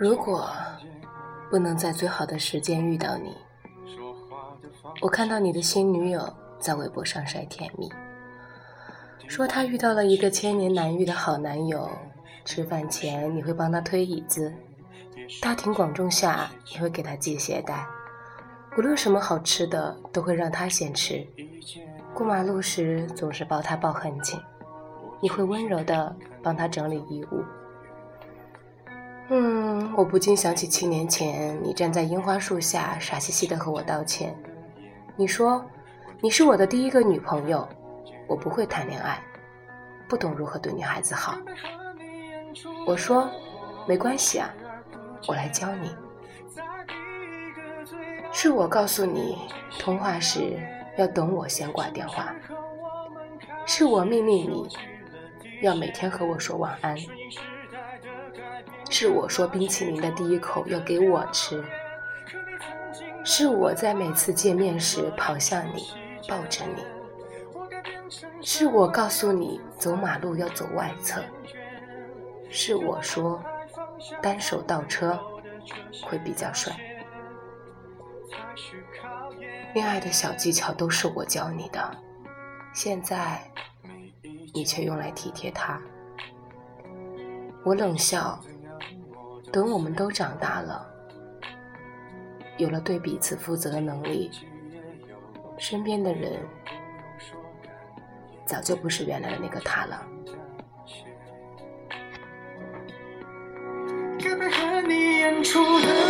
如果不能在最好的时间遇到你，我看到你的新女友在微博上晒甜蜜，说她遇到了一个千年难遇的好男友。吃饭前你会帮他推椅子，大庭广众下你会给他系鞋带，无论什么好吃的都会让他先吃。过马路时总是抱他抱很紧，你会温柔的帮他整理衣物。嗯，我不禁想起七年前你站在樱花树下傻兮兮的和我道歉，你说你是我的第一个女朋友，我不会谈恋爱，不懂如何对女孩子好。我说，没关系啊，我来教你。是我告诉你，通话时要等我先挂电话。是我命令你，要每天和我说晚安。是我说冰淇淋的第一口要给我吃。是我在每次见面时跑向你，抱着你。是我告诉你，走马路要走外侧。是我说，单手倒车会比较帅。恋爱的小技巧都是我教你的，现在你却用来体贴他。我冷笑，等我们都长大了，有了对彼此负责的能力，身边的人早就不是原来的那个他了。和你演出的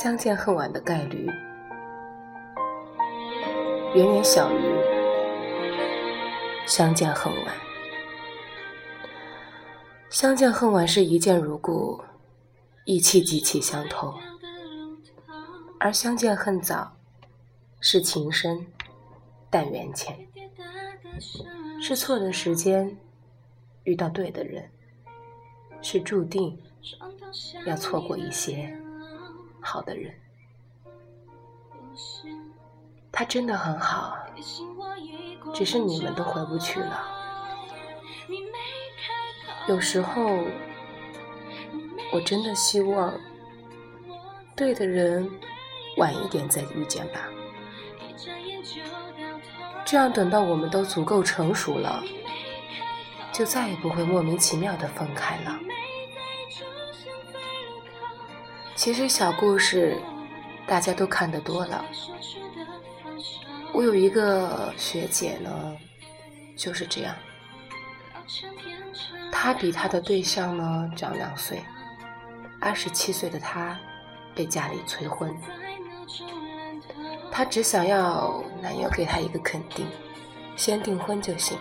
相见恨晚的概率远远小于相见恨晚。相见恨晚是一见如故，意气极其相投。而相见恨早，是情深，但缘浅，是错的时间遇到对的人，是注定要错过一些好的人。他真的很好，只是你们都回不去了。有时候，我真的希望对的人。晚一点再遇见吧，这样等到我们都足够成熟了，就再也不会莫名其妙的分开了。其实小故事大家都看得多了，我有一个学姐呢，就是这样，她比她的对象呢长两岁，二十七岁的她被家里催婚。她只想要男友给她一个肯定，先订婚就行。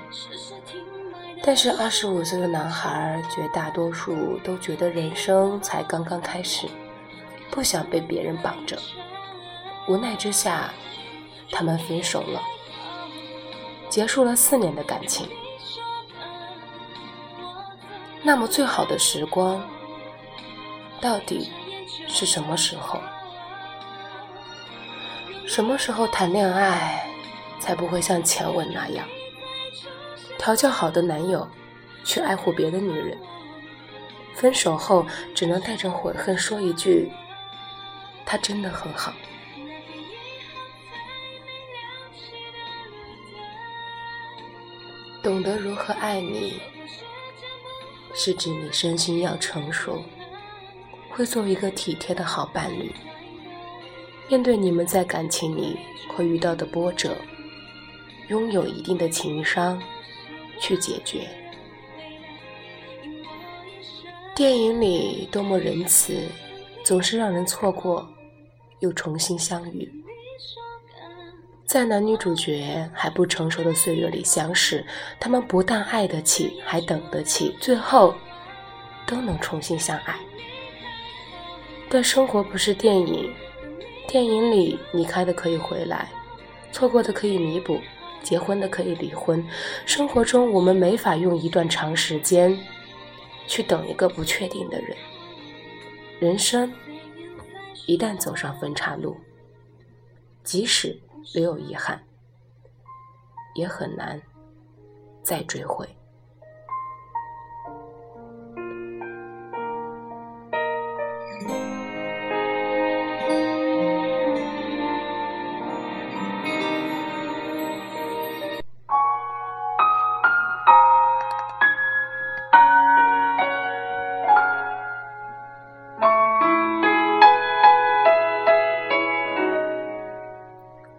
但是二十五岁的男孩绝大多数都觉得人生才刚刚开始，不想被别人绑着。无奈之下，他们分手了，结束了四年的感情。那么最好的时光，到底是什么时候？什么时候谈恋爱才不会像前文那样，调教好的男友去爱护别的女人，分手后只能带着悔恨说一句：“他真的很好。”懂得如何爱你，是指你身心要成熟，会做一个体贴的好伴侣。面对你们在感情里会遇到的波折，拥有一定的情商去解决。电影里多么仁慈，总是让人错过又重新相遇，在男女主角还不成熟的岁月里相识，他们不但爱得起，还等得起，最后都能重新相爱。但生活不是电影，电影里离开的可以回来，错过的可以弥补，结婚的可以离婚。生活中，我们没法用一段长时间去等一个不确定的人。人生一旦走上分岔路，即使留有遗憾，也很难再追回。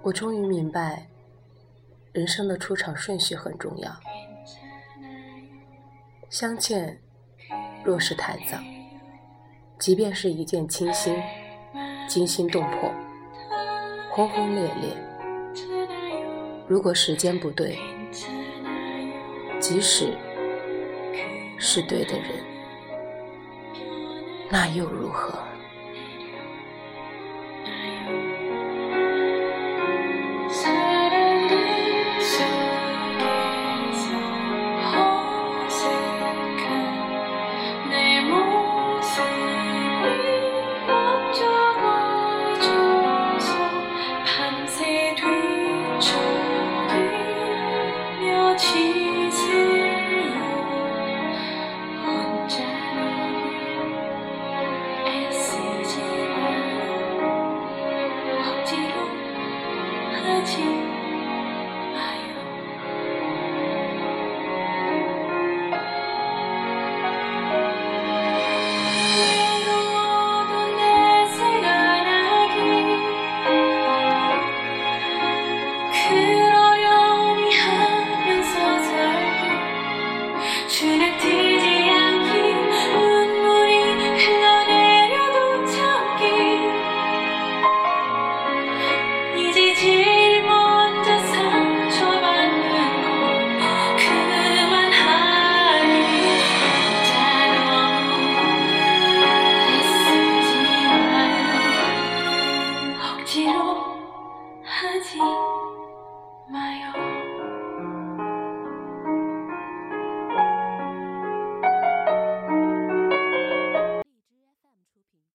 我终于明白，人生的出场顺序很重要。相见若是太早，即便是一见倾心、惊心动魄、轰轰烈烈，如果时间不对，即使是对的人，那又如何？